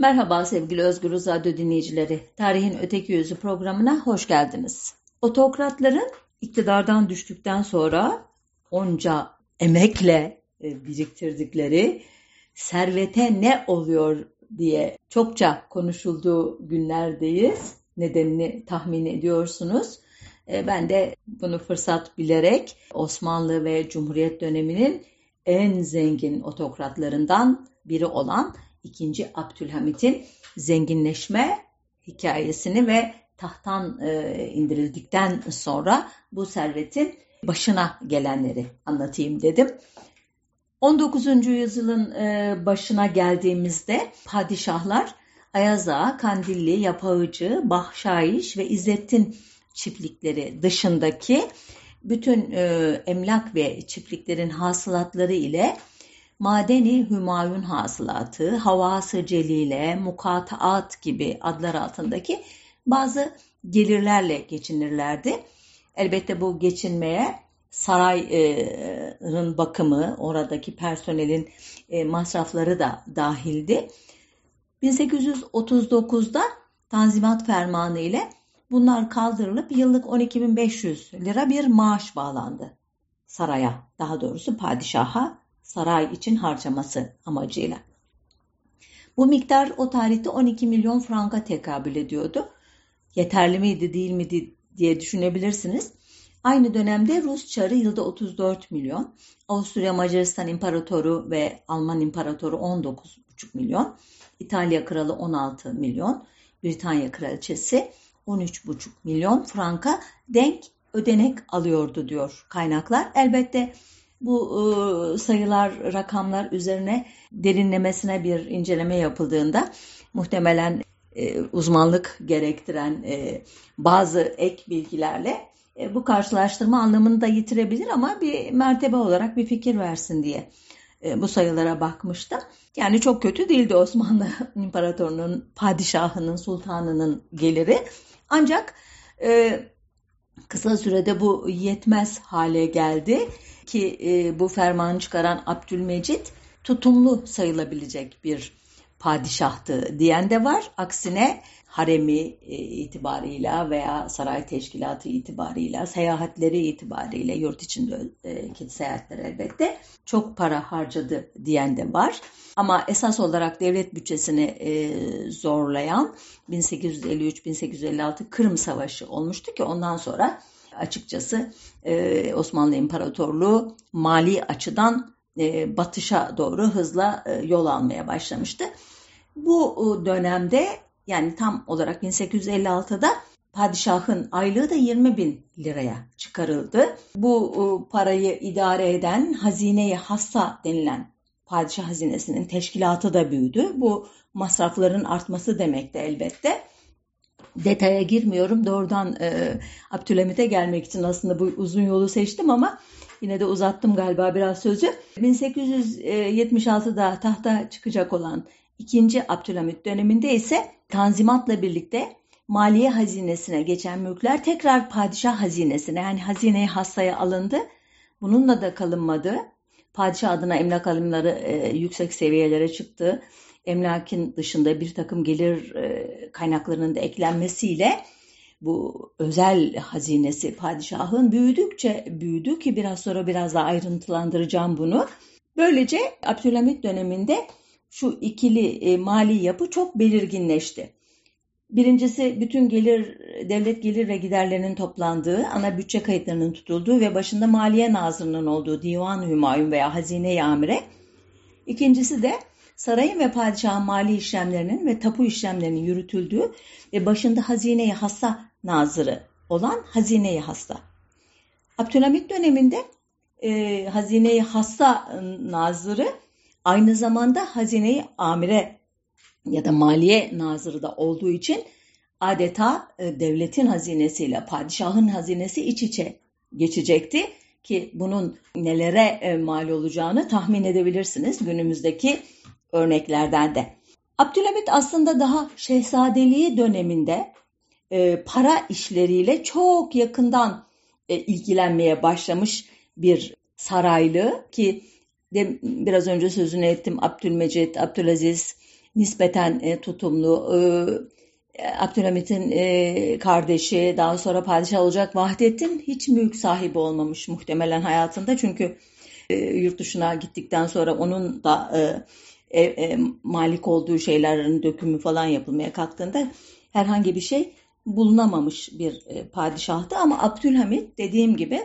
Merhaba sevgili Özgür Radyo dinleyicileri. Tarihin Öteki Yüzü programına hoş geldiniz. Otokratların iktidardan düştükten sonra onca emekle e, biriktirdikleri servete ne oluyor diye çokça konuşulduğu günlerdeyiz. Nedenini tahmin ediyorsunuz. E, ben de bunu fırsat bilerek Osmanlı ve Cumhuriyet döneminin en zengin otokratlarından biri olan 2. Abdülhamit'in zenginleşme hikayesini ve tahttan e, indirildikten sonra bu servetin başına gelenleri anlatayım dedim. 19. yüzyılın e, başına geldiğimizde padişahlar Ayaz Ağa, Kandilli, Yapağıcı, Bahşayiş ve İzzettin çiftlikleri dışındaki bütün e, emlak ve çiftliklerin hasılatları ile Madeni Hümayun hasılatı, Havası Celile, Mukataat gibi adlar altındaki bazı gelirlerle geçinirlerdi. Elbette bu geçinmeye sarayın bakımı, oradaki personelin e, masrafları da dahildi. 1839'da Tanzimat Fermanı ile bunlar kaldırılıp yıllık 12.500 lira bir maaş bağlandı saraya, daha doğrusu padişaha saray için harcaması amacıyla. Bu miktar o tarihte 12 milyon franka tekabül ediyordu. Yeterli miydi değil miydi diye düşünebilirsiniz. Aynı dönemde Rus çarı yılda 34 milyon, Avusturya Macaristan İmparatoru ve Alman İmparatoru 19,5 milyon, İtalya Kralı 16 milyon, Britanya Kraliçesi 13,5 milyon franka denk ödenek alıyordu diyor kaynaklar. Elbette bu e, sayılar, rakamlar üzerine derinlemesine bir inceleme yapıldığında muhtemelen e, uzmanlık gerektiren e, bazı ek bilgilerle e, bu karşılaştırma anlamını da yitirebilir ama bir mertebe olarak bir fikir versin diye e, bu sayılara bakmıştım. Yani çok kötü değildi Osmanlı İmparatorluğu'nun, padişahının, sultanının geliri. Ancak e, kısa sürede bu yetmez hale geldi ki e, bu fermanı çıkaran Abdülmecit tutumlu sayılabilecek bir padişahtı diyen de var. Aksine haremi e, itibarıyla veya saray teşkilatı itibarıyla, seyahatleri itibariyle, yurt içindeki e, seyahatler elbette çok para harcadı diyen de var. Ama esas olarak devlet bütçesini e, zorlayan 1853-1856 Kırım Savaşı olmuştu ki ondan sonra açıkçası Osmanlı İmparatorluğu mali açıdan batışa doğru hızla yol almaya başlamıştı. Bu dönemde yani tam olarak 1856'da padişahın aylığı da 20 bin liraya çıkarıldı. Bu parayı idare eden hazineyi hassa denilen padişah hazinesinin teşkilatı da büyüdü. Bu masrafların artması demekti elbette. Detaya girmiyorum. Doğrudan e, Abdülhamit'e gelmek için aslında bu uzun yolu seçtim ama yine de uzattım galiba biraz sözü. 1876'da tahta çıkacak olan 2. Abdülhamit döneminde ise Tanzimat'la birlikte maliye hazinesine geçen mülkler tekrar padişah hazinesine yani hazine hassaya alındı. Bununla da kalınmadı. Padişah adına emlak alımları e, yüksek seviyelere çıktı. Emlakin dışında bir takım gelir e, kaynaklarının da eklenmesiyle bu özel hazinesi padişahın büyüdükçe büyüdü ki biraz sonra biraz daha ayrıntılandıracağım bunu. Böylece Abdülhamit döneminde şu ikili e, mali yapı çok belirginleşti. Birincisi bütün gelir, devlet gelir ve giderlerinin toplandığı, ana bütçe kayıtlarının tutulduğu ve başında Maliye Nazırı'nın olduğu Divan Hümayun veya Hazine-i Amire. İkincisi de sarayın ve padişahın mali işlemlerinin ve tapu işlemlerinin yürütüldüğü ve başında Hazine-i Hassa Nazırı olan Hazine-i Hassa. Abdülhamit döneminde e, Hazine-i Hassa Nazırı Aynı zamanda hazineyi amire ya da maliye nazırı da olduğu için adeta e, devletin hazinesiyle padişahın hazinesi iç içe geçecekti ki bunun nelere e, mal olacağını tahmin edebilirsiniz günümüzdeki örneklerden de. Abdülhamit aslında daha şehzadeliği döneminde e, para işleriyle çok yakından e, ilgilenmeye başlamış bir saraylı ki de biraz önce sözünü ettim Abdülmecit, Abdülaziz, nispeten e, tutumlu. E, Abdülhamit'in e, kardeşi daha sonra padişah olacak Vahdettin hiç mülk sahibi olmamış muhtemelen hayatında. Çünkü e, yurt dışına gittikten sonra onun da e, e, malik olduğu şeylerin dökümü falan yapılmaya kalktığında herhangi bir şey bulunamamış bir e, padişahtı. Ama Abdülhamit dediğim gibi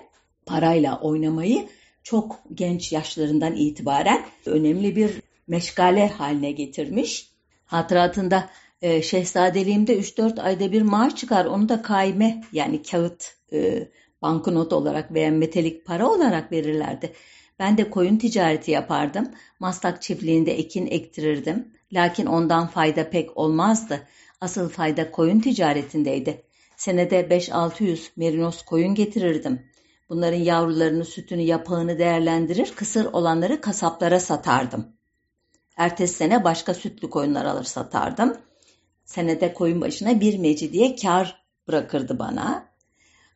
parayla oynamayı çok genç yaşlarından itibaren önemli bir meşgale haline getirmiş. Hatıratında e, şehzadeliğimde 3-4 ayda bir maaş çıkar. Onu da kaime yani kağıt e, banknot olarak veya metalik para olarak verirlerdi. Ben de koyun ticareti yapardım. Maslak çiftliğinde ekin ektirirdim. Lakin ondan fayda pek olmazdı. Asıl fayda koyun ticaretindeydi. Senede 5-600 merinos koyun getirirdim. Bunların yavrularını, sütünü, yapağını değerlendirir, kısır olanları kasaplara satardım. Ertesi sene başka sütlü koyunlar alır satardım. Senede koyun başına bir mecidiye kar bırakırdı bana.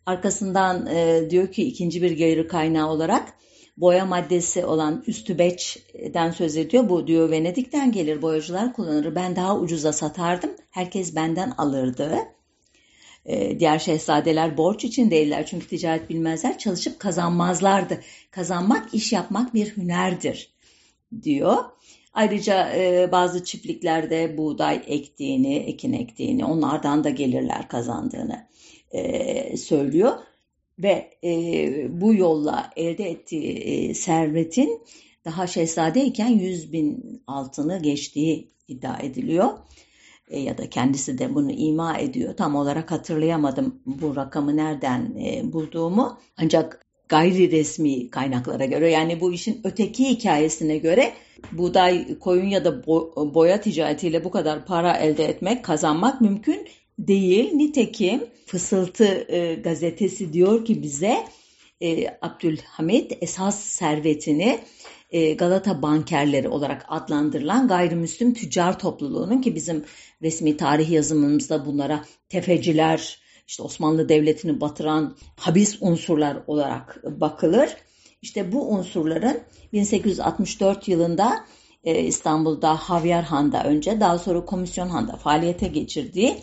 Arkasından e, diyor ki ikinci bir gelir kaynağı olarak boya maddesi olan üstübeçten söz ediyor. Bu diyor Venedik'ten gelir boyacılar kullanır. Ben daha ucuza satardım. Herkes benden alırdı. Ee, diğer şehzadeler borç için değiller çünkü ticaret bilmezler. Çalışıp kazanmazlardı. Kazanmak, iş yapmak bir hünerdir diyor. Ayrıca e, bazı çiftliklerde buğday ektiğini, ekin ektiğini, onlardan da gelirler kazandığını e, söylüyor ve e, bu yolla elde ettiği e, servetin daha şehzadeyken 100 bin altını geçtiği iddia ediliyor. E, ya da kendisi de bunu ima ediyor. Tam olarak hatırlayamadım bu rakamı nereden e, bulduğumu. Ancak gayri resmi kaynaklara göre yani bu işin öteki hikayesine göre buğday, koyun ya da boya ticaretiyle bu kadar para elde etmek, kazanmak mümkün değil. Nitekim Fısıltı e, gazetesi diyor ki bize e, Abdülhamit esas servetini e, Galata bankerleri olarak adlandırılan gayrimüslim tüccar topluluğunun ki bizim resmi tarih yazımımızda bunlara tefeciler, işte Osmanlı Devleti'ni batıran habis unsurlar olarak bakılır. İşte bu unsurların 1864 yılında e, İstanbul'da Havyar Han'da önce daha sonra Komisyon Han'da faaliyete geçirdiği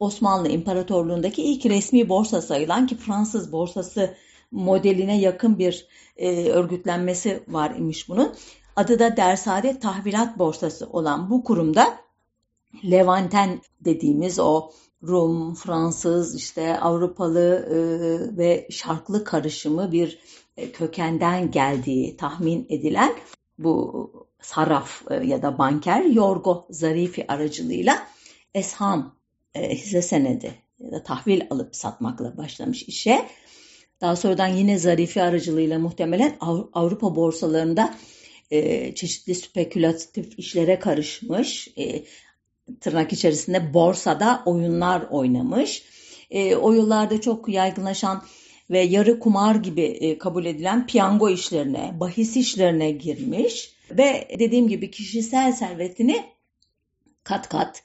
Osmanlı İmparatorluğundaki ilk resmi borsa sayılan ki Fransız borsası modeline yakın bir e, örgütlenmesi var imiş bunun. Adı da Dersade Tahvilat Borsası olan bu kurumda Levanten dediğimiz o Rum, Fransız, işte Avrupalı e, ve şarklı karışımı bir e, kökenden geldiği tahmin edilen bu sarraf e, ya da banker Yorgo Zarifi aracılığıyla Esham hisse senedi ya da tahvil alıp satmakla başlamış işe. Daha sonradan yine Zarifi aracılığıyla muhtemelen Avrupa borsalarında e, çeşitli spekülatif işlere karışmış. E, tırnak içerisinde borsada oyunlar oynamış. E, o yıllarda çok yaygınlaşan ve yarı kumar gibi e, kabul edilen piyango işlerine, bahis işlerine girmiş ve dediğim gibi kişisel servetini kat kat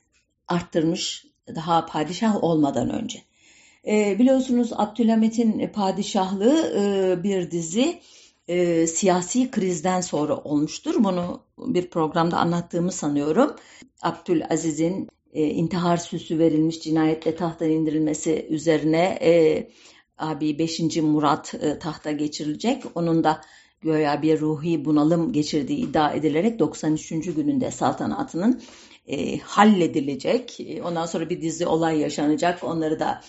arttırmış daha padişah olmadan önce. E, biliyorsunuz Abdülhamit'in padişahlığı e, bir dizi e, siyasi krizden sonra olmuştur. Bunu bir programda anlattığımı sanıyorum. Abdülaziz'in e, intihar süsü verilmiş cinayetle tahttan indirilmesi üzerine e, abi 5. Murat e, tahta geçirilecek. Onun da göya bir ruhi bunalım geçirdiği iddia edilerek 93. gününde saltanatının e, halledilecek. E, ondan sonra bir dizi olay yaşanacak. Onları da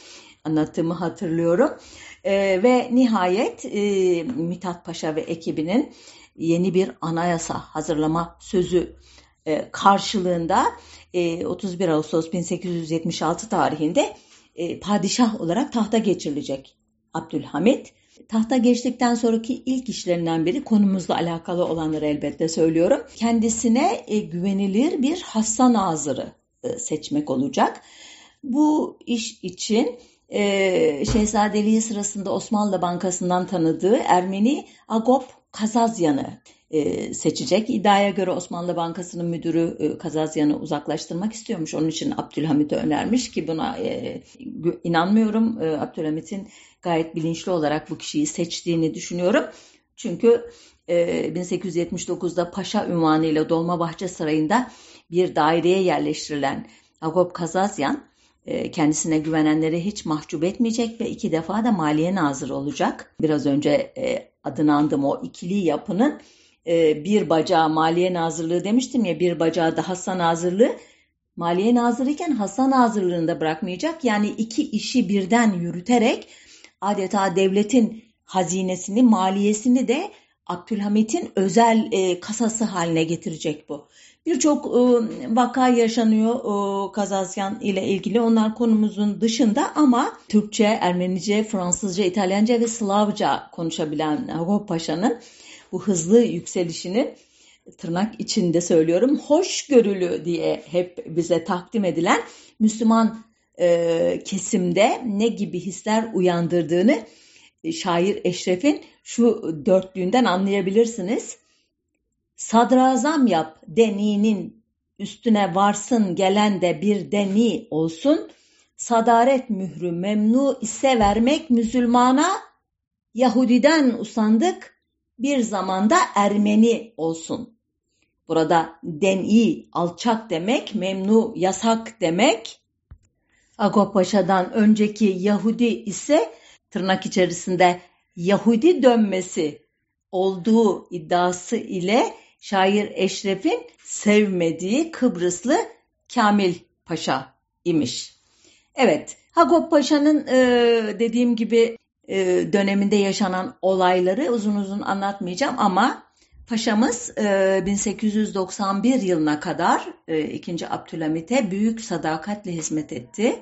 anlattığımı hatırlıyorum. E, ve nihayet e, Mithat Paşa ve ekibinin yeni bir anayasa hazırlama sözü e, karşılığında e, 31 Ağustos 1876 tarihinde e, padişah olarak tahta geçirilecek Abdülhamit. Tahta geçtikten sonraki ilk işlerinden biri konumuzla alakalı olanları elbette söylüyorum. Kendisine e, güvenilir bir hassa nazırı e, seçmek olacak. Bu iş için e, şehzadeliği sırasında Osmanlı Bankası'ndan tanıdığı Ermeni Agop Kazazyan'ı seçecek. İddiaya göre Osmanlı Bankası'nın müdürü Kazazyan'ı uzaklaştırmak istiyormuş. Onun için Abdülhamit'e önermiş ki buna inanmıyorum. Abdülhamit'in gayet bilinçli olarak bu kişiyi seçtiğini düşünüyorum. Çünkü e, 1879'da Paşa ünvanıyla Dolmabahçe Sarayı'nda bir daireye yerleştirilen Agop Kazazyan e, kendisine güvenenleri hiç mahcup etmeyecek ve iki defa da maliye nazırı olacak. Biraz önce e, adını andım o ikili yapının e, bir bacağı maliye nazırlığı demiştim ya bir bacağı da Hasan nazırlığı. Maliye nazırı iken Hasan nazırlığını da bırakmayacak. Yani iki işi birden yürüterek adeta devletin hazinesini, maliyesini de Abdülhamit'in özel e, kasası haline getirecek bu. Birçok e, vaka yaşanıyor e, Kazasyan ile ilgili. Onlar konumuzun dışında ama Türkçe, Ermenice, Fransızca, İtalyanca ve Slavca konuşabilen Hagop Paşa'nın bu hızlı yükselişini tırnak içinde söylüyorum hoşgörülü diye hep bize takdim edilen Müslüman e, kesimde ne gibi hisler uyandırdığını e, şair Eşref'in şu dörtlüğünden anlayabilirsiniz. Sadrazam yap deninin üstüne varsın gelen de bir deni olsun. Sadaret mührü memnu ise vermek Müslümana Yahudiden usandık bir zamanda Ermeni olsun. Burada deni alçak demek, memnu yasak demek. Agop Paşa'dan önceki Yahudi ise tırnak içerisinde Yahudi dönmesi olduğu iddiası ile şair Eşref'in sevmediği Kıbrıslı Kamil Paşa imiş. Evet, Hagop Paşa'nın e, dediğim gibi e, döneminde yaşanan olayları uzun uzun anlatmayacağım ama Paşamız e, 1891 yılına kadar e, 2. Abdülhamit'e büyük sadakatle hizmet etti.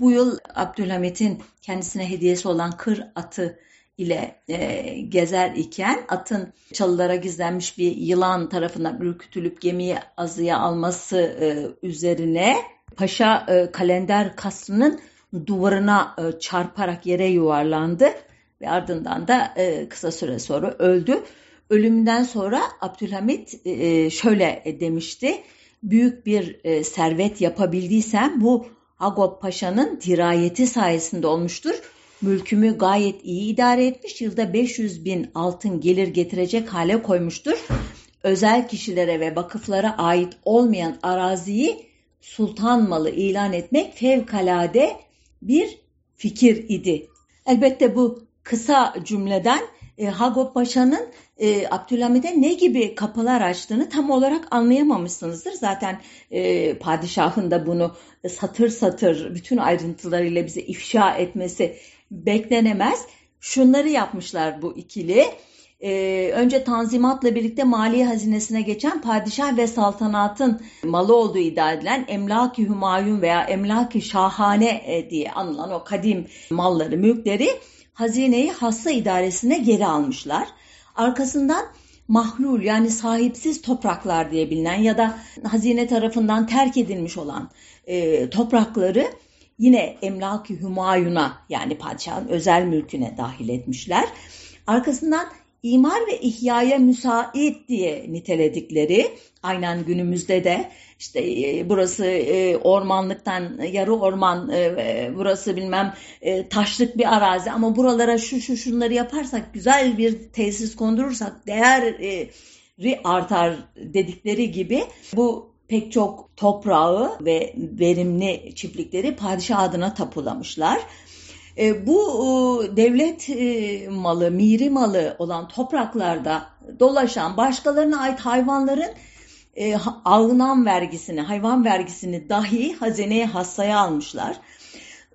Bu yıl Abdülhamit'in kendisine hediyesi olan kır atı ile e, gezer iken atın çalılara gizlenmiş bir yılan tarafından ürkütülüp gemiyi azıya alması e, üzerine paşa e, kalender kasrının duvarına e, çarparak yere yuvarlandı ve ardından da e, kısa süre sonra öldü. Ölümünden sonra Abdülhamit e, şöyle demişti. Büyük bir e, servet yapabildiysem bu Agop Paşa'nın dirayeti sayesinde olmuştur. Mülkümü gayet iyi idare etmiş. Yılda 500 bin altın gelir getirecek hale koymuştur. Özel kişilere ve vakıflara ait olmayan araziyi sultan malı ilan etmek fevkalade bir fikir idi. Elbette bu kısa cümleden e, Hagop Paşa'nın e, Abdülhamid'e ne gibi kapılar açtığını tam olarak anlayamamışsınızdır. Zaten e, padişahın da bunu satır satır bütün ayrıntılarıyla bize ifşa etmesi beklenemez. Şunları yapmışlar bu ikili. Ee, önce Tanzimat'la birlikte mali hazinesine geçen padişah ve saltanatın malı olduğu iddia edilen Emlaki Hümayun veya Emlaki Şahane e, diye anılan o kadim malları, mülkleri hazineyi hassa idaresine geri almışlar. Arkasından mahlul yani sahipsiz topraklar diye bilinen ya da hazine tarafından terk edilmiş olan e, toprakları yine Emlaki Hümayun'a yani padişahın özel mülküne dahil etmişler. Arkasından imar ve ihyaya müsait diye niteledikleri aynen günümüzde de işte e, burası e, ormanlıktan yarı orman e, burası bilmem taşlık bir arazi ama buralara şu şu şunları yaparsak güzel bir tesis kondurursak değeri artar dedikleri gibi bu pek çok toprağı ve verimli çiftlikleri padişah adına tapulamışlar. E, bu e, devlet e, malı, miri malı olan topraklarda dolaşan başkalarına ait hayvanların e, alınan vergisini, hayvan vergisini dahi hazineye hassaya almışlar.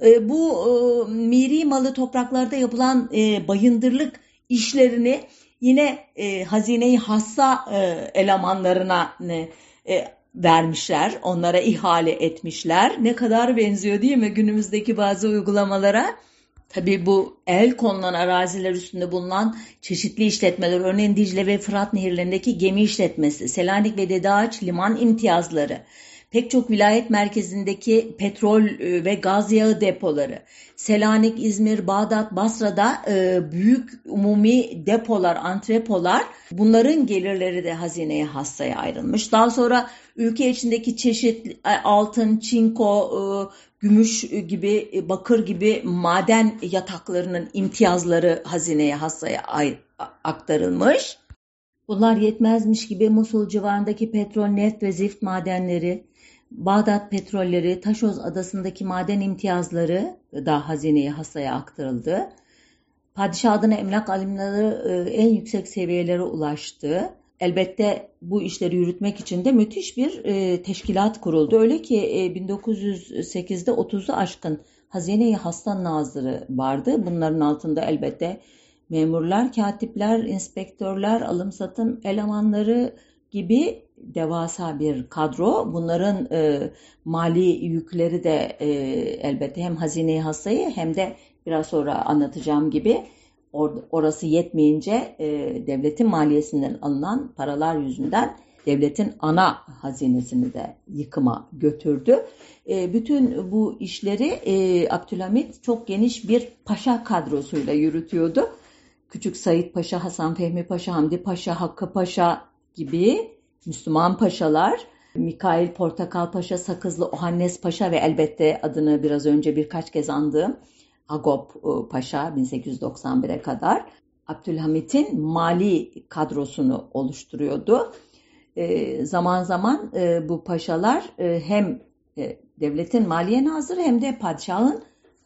E, bu e, miri malı topraklarda yapılan e, bayındırlık işlerini yine e, hazineyi hassa e, elemanlarına e, vermişler, onlara ihale etmişler. Ne kadar benziyor değil mi günümüzdeki bazı uygulamalara? Tabii bu el konulan araziler üstünde bulunan çeşitli işletmeler, örneğin Dicle ve Fırat nehirlerindeki gemi işletmesi, Selanik ve Dede liman imtiyazları, pek çok vilayet merkezindeki petrol e, ve gaz yağı depoları, Selanik, İzmir, Bağdat, Basra'da e, büyük umumi depolar, antrepolar bunların gelirleri de hazineye hastaya ayrılmış. Daha sonra ülke içindeki çeşitli e, altın, çinko, gümüş gibi, bakır gibi maden yataklarının imtiyazları hazineye hastaya aktarılmış. Bunlar yetmezmiş gibi Musul civarındaki petrol, neft ve zift madenleri, Bağdat petrolleri, Taşoz adasındaki maden imtiyazları da hazineye hasaya aktarıldı. Padişah adına emlak alimleri e, en yüksek seviyelere ulaştı. Elbette bu işleri yürütmek için de müthiş bir e, teşkilat kuruldu. Öyle ki e, 1908'de 30'u aşkın hazine-i hasta nazırı vardı. Bunların altında elbette memurlar, katipler, inspektörler, alım satım elemanları gibi devasa bir kadro. Bunların e, mali yükleri de e, elbette hem hazine hastayı hem de biraz sonra anlatacağım gibi or, orası yetmeyince e, devletin maliyesinden alınan paralar yüzünden devletin ana hazinesini de yıkıma götürdü. E, bütün bu işleri e, Abdülhamit çok geniş bir paşa kadrosuyla yürütüyordu. Küçük Said Paşa, Hasan Fehmi Paşa, Hamdi Paşa, Hakkı Paşa gibi Müslüman paşalar, Mikail Portakal Paşa, Sakızlı Ohannes Paşa ve elbette adını biraz önce birkaç kez andığım Agop e, Paşa 1891'e kadar Abdülhamit'in mali kadrosunu oluşturuyordu. E, zaman zaman e, bu paşalar e, hem e, devletin maliye nazırı hem de padişahın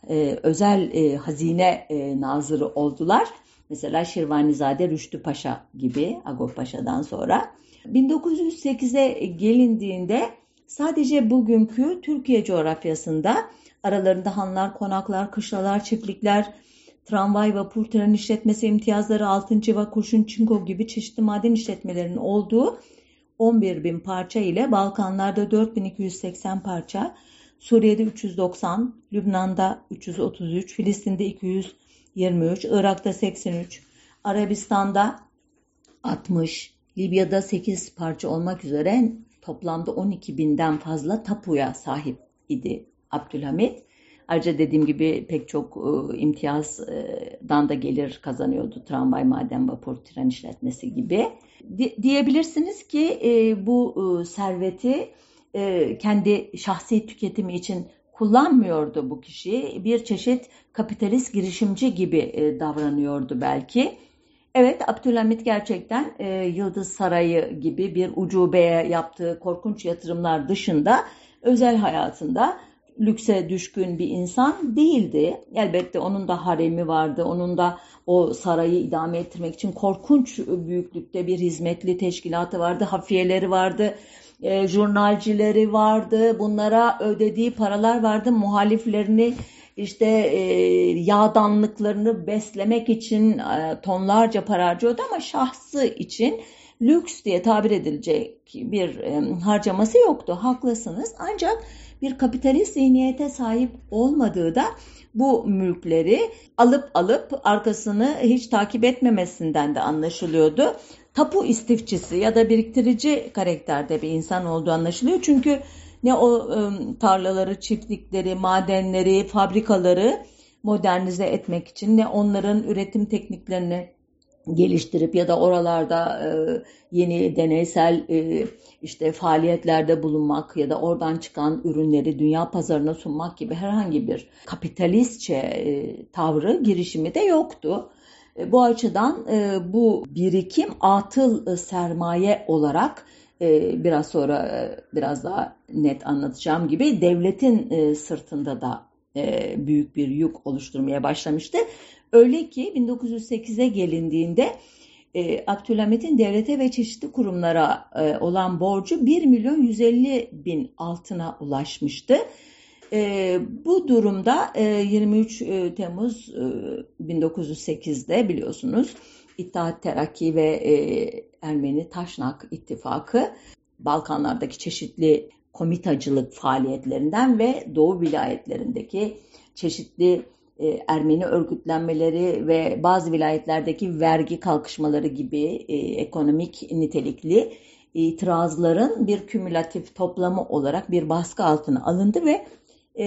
e, özel e, hazine e, nazırı oldular. Mesela Şirvanizade Rüştü Paşa gibi Agop Paşa'dan sonra. 1908'e gelindiğinde sadece bugünkü Türkiye coğrafyasında aralarında hanlar, konaklar, kışlalar, çiftlikler, tramvay, vapur, tren işletmesi imtiyazları, altın civa, kurşun, çinko gibi çeşitli maden işletmelerinin olduğu 11 bin parça ile Balkanlarda 4280 parça, Suriye'de 390, Lübnan'da 333, Filistin'de 223, Irak'ta 83, Arabistan'da 60, Libya'da 8 parça olmak üzere toplamda 12 binden fazla tapuya sahip idi Abdülhamit. Ayrıca dediğim gibi pek çok e, imtiyazdan da gelir kazanıyordu. Tramvay, maden, vapur, tren işletmesi gibi. Di diyebilirsiniz ki e, bu e, serveti e, kendi şahsi tüketimi için kullanmıyordu bu kişi. Bir çeşit kapitalist girişimci gibi e, davranıyordu belki. Evet Abdülhamit gerçekten e, Yıldız Sarayı gibi bir ucubeye yaptığı korkunç yatırımlar dışında özel hayatında lükse düşkün bir insan değildi. Elbette onun da haremi vardı. Onun da o sarayı idame ettirmek için korkunç büyüklükte bir hizmetli teşkilatı vardı. Hafiyeleri vardı. E, jurnalcileri vardı. Bunlara ödediği paralar vardı. Muhaliflerini işte e, yağdanlıklarını beslemek için e, tonlarca para harcıyordu ama şahsı için lüks diye tabir edilecek bir e, harcaması yoktu. Haklısınız. Ancak bir kapitalist zihniyete sahip olmadığı da bu mülkleri alıp alıp arkasını hiç takip etmemesinden de anlaşılıyordu. Tapu istifçisi ya da biriktirici karakterde bir insan olduğu anlaşılıyor. Çünkü ne o tarlaları, çiftlikleri, madenleri, fabrikaları modernize etmek için ne onların üretim tekniklerini geliştirip ya da oralarda e, yeni deneysel e, işte faaliyetlerde bulunmak ya da oradan çıkan ürünleri dünya pazarına sunmak gibi herhangi bir kapitalistçe e, tavrı girişimi de yoktu. E, bu açıdan e, bu birikim atıl sermaye olarak e, biraz sonra e, biraz daha net anlatacağım gibi devletin e, sırtında da e, büyük bir yük oluşturmaya başlamıştı. Öyle ki 1908'e gelindiğinde e, Abdülhamit'in devlete ve çeşitli kurumlara e, olan borcu 1 milyon 150 bin altına ulaşmıştı. E, bu durumda e, 23 e, Temmuz e, 1908'de biliyorsunuz İttihat Terakki ve e, Ermeni Taşnak İttifakı Balkanlardaki çeşitli komitacılık faaliyetlerinden ve Doğu vilayetlerindeki çeşitli e, Ermeni örgütlenmeleri ve bazı vilayetlerdeki vergi kalkışmaları gibi e, ekonomik nitelikli itirazların bir kümülatif toplamı olarak bir baskı altına alındı ve e,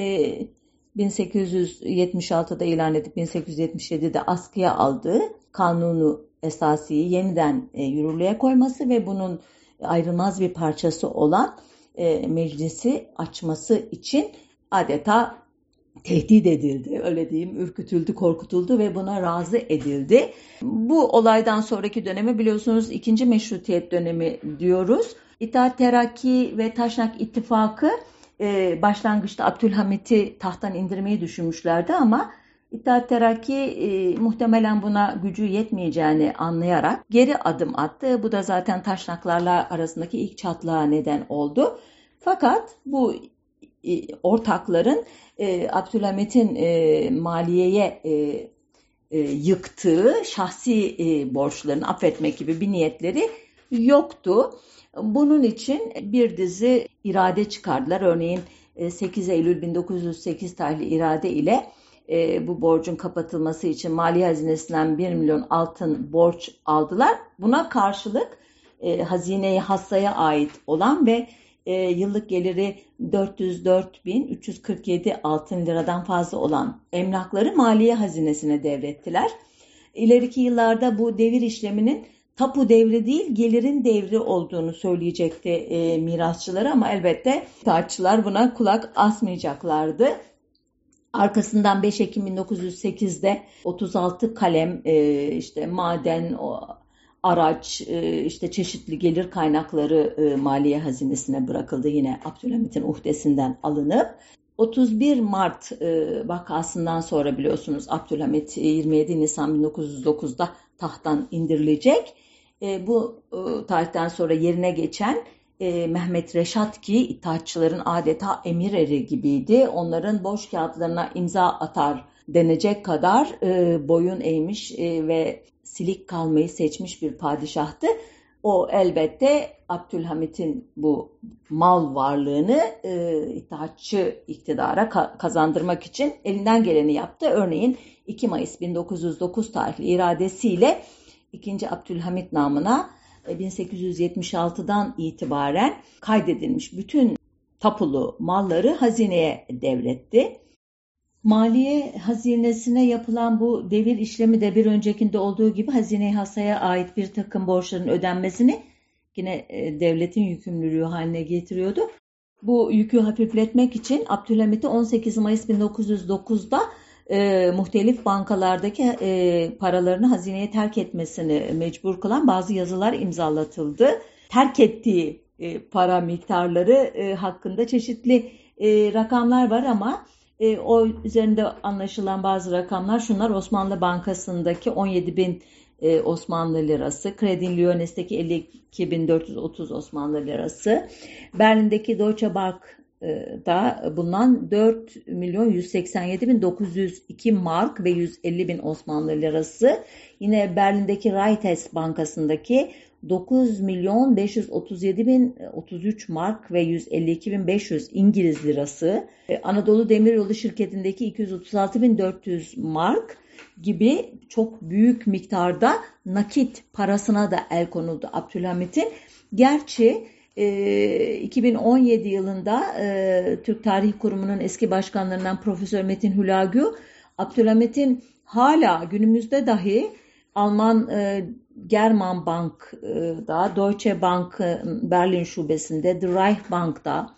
1876'da ilan edip 1877'de askıya aldığı kanunu esasiyi yeniden e, yürürlüğe koyması ve bunun ayrılmaz bir parçası olan e, meclisi açması için adeta tehdit edildi, öyle diyeyim, ürkütüldü, korkutuldu ve buna razı edildi. Bu olaydan sonraki dönemi biliyorsunuz ikinci meşrutiyet dönemi diyoruz. İttihat Terakki ve Taşnak İttifakı e, başlangıçta Abdülhamit'i tahttan indirmeyi düşünmüşlerdi ama İttihat Terakki e, muhtemelen buna gücü yetmeyeceğini anlayarak geri adım attı. Bu da zaten Taşnaklarla arasındaki ilk çatlağa neden oldu. Fakat bu e, ortakların e, Abdülhamit'in e, maliyeye e, e, yıktığı şahsi e, borçlarını affetmek gibi bir niyetleri yoktu. Bunun için bir dizi irade çıkardılar. Örneğin 8 e, Eylül 1908 tarihli irade ile e, bu borcun kapatılması için mali hazinesinden 1 milyon altın borç aldılar. Buna karşılık e, hazineyi hassaya ait olan ve e, yıllık geliri 404.347 altın liradan fazla olan emlakları maliye hazinesine devrettiler. İleriki yıllarda bu devir işleminin tapu devri değil gelirin devri olduğunu söyleyecekti e, mirasçılar ama elbette tartçılar buna kulak asmayacaklardı. Arkasından 5 Ekim 1908'de 36 kalem e, işte maden, araç, e, işte çeşitli gelir kaynakları e, maliye hazinesine bırakıldı yine Abdülhamit'in uhdesinden alınıp. 31 Mart vakasından sonra biliyorsunuz Abdülhamit 27 Nisan 1909'da tahttan indirilecek. Bu tarihten sonra yerine geçen e, Mehmet Reşat ki itaatçıların adeta emir eri gibiydi. Onların boş kağıtlarına imza atar denecek kadar e, boyun eğmiş e, ve silik kalmayı seçmiş bir padişahtı. O elbette Abdülhamit'in bu mal varlığını e, itaatçı iktidara ka- kazandırmak için elinden geleni yaptı. Örneğin 2 Mayıs 1909 tarihli iradesiyle 2. Abdülhamit namına 1876'dan itibaren kaydedilmiş bütün tapulu malları hazineye devretti. Maliye hazinesine yapılan bu devir işlemi de bir öncekinde olduğu gibi hazine hasaya ait bir takım borçların ödenmesini yine e, devletin yükümlülüğü haline getiriyordu. Bu yükü hafifletmek için Abdülhamit'i 18 Mayıs 1909'da e, muhtelif bankalardaki e, paralarını hazineye terk etmesini mecbur kılan bazı yazılar imzalatıldı. Terk ettiği e, para miktarları e, hakkında çeşitli e, rakamlar var ama e, o üzerinde anlaşılan bazı rakamlar şunlar Osmanlı Bankası'ndaki 17 bin e, Osmanlı lirası, Kredi Lyonnes'teki 52.430 Osmanlı lirası, Berlin'deki Deutsche Bank da bulunan 4 milyon 187 bin 902 mark ve 150 bin Osmanlı lirası. Yine Berlin'deki Raites Bankası'ndaki 9 milyon 537 bin 33 mark ve 152 bin 500 İngiliz lirası. Anadolu Demiryolu şirketindeki 236 bin 400 mark gibi çok büyük miktarda nakit parasına da el konuldu Abdülhamit'in. Gerçi 2017 ee, yılında e, Türk Tarih Kurumu'nun eski başkanlarından Profesör Metin Hülagü, Abdülhamit'in hala günümüzde dahi Alman e, German Bank'da, Deutsche Bank Berlin şubesinde, The Reich Bank'da,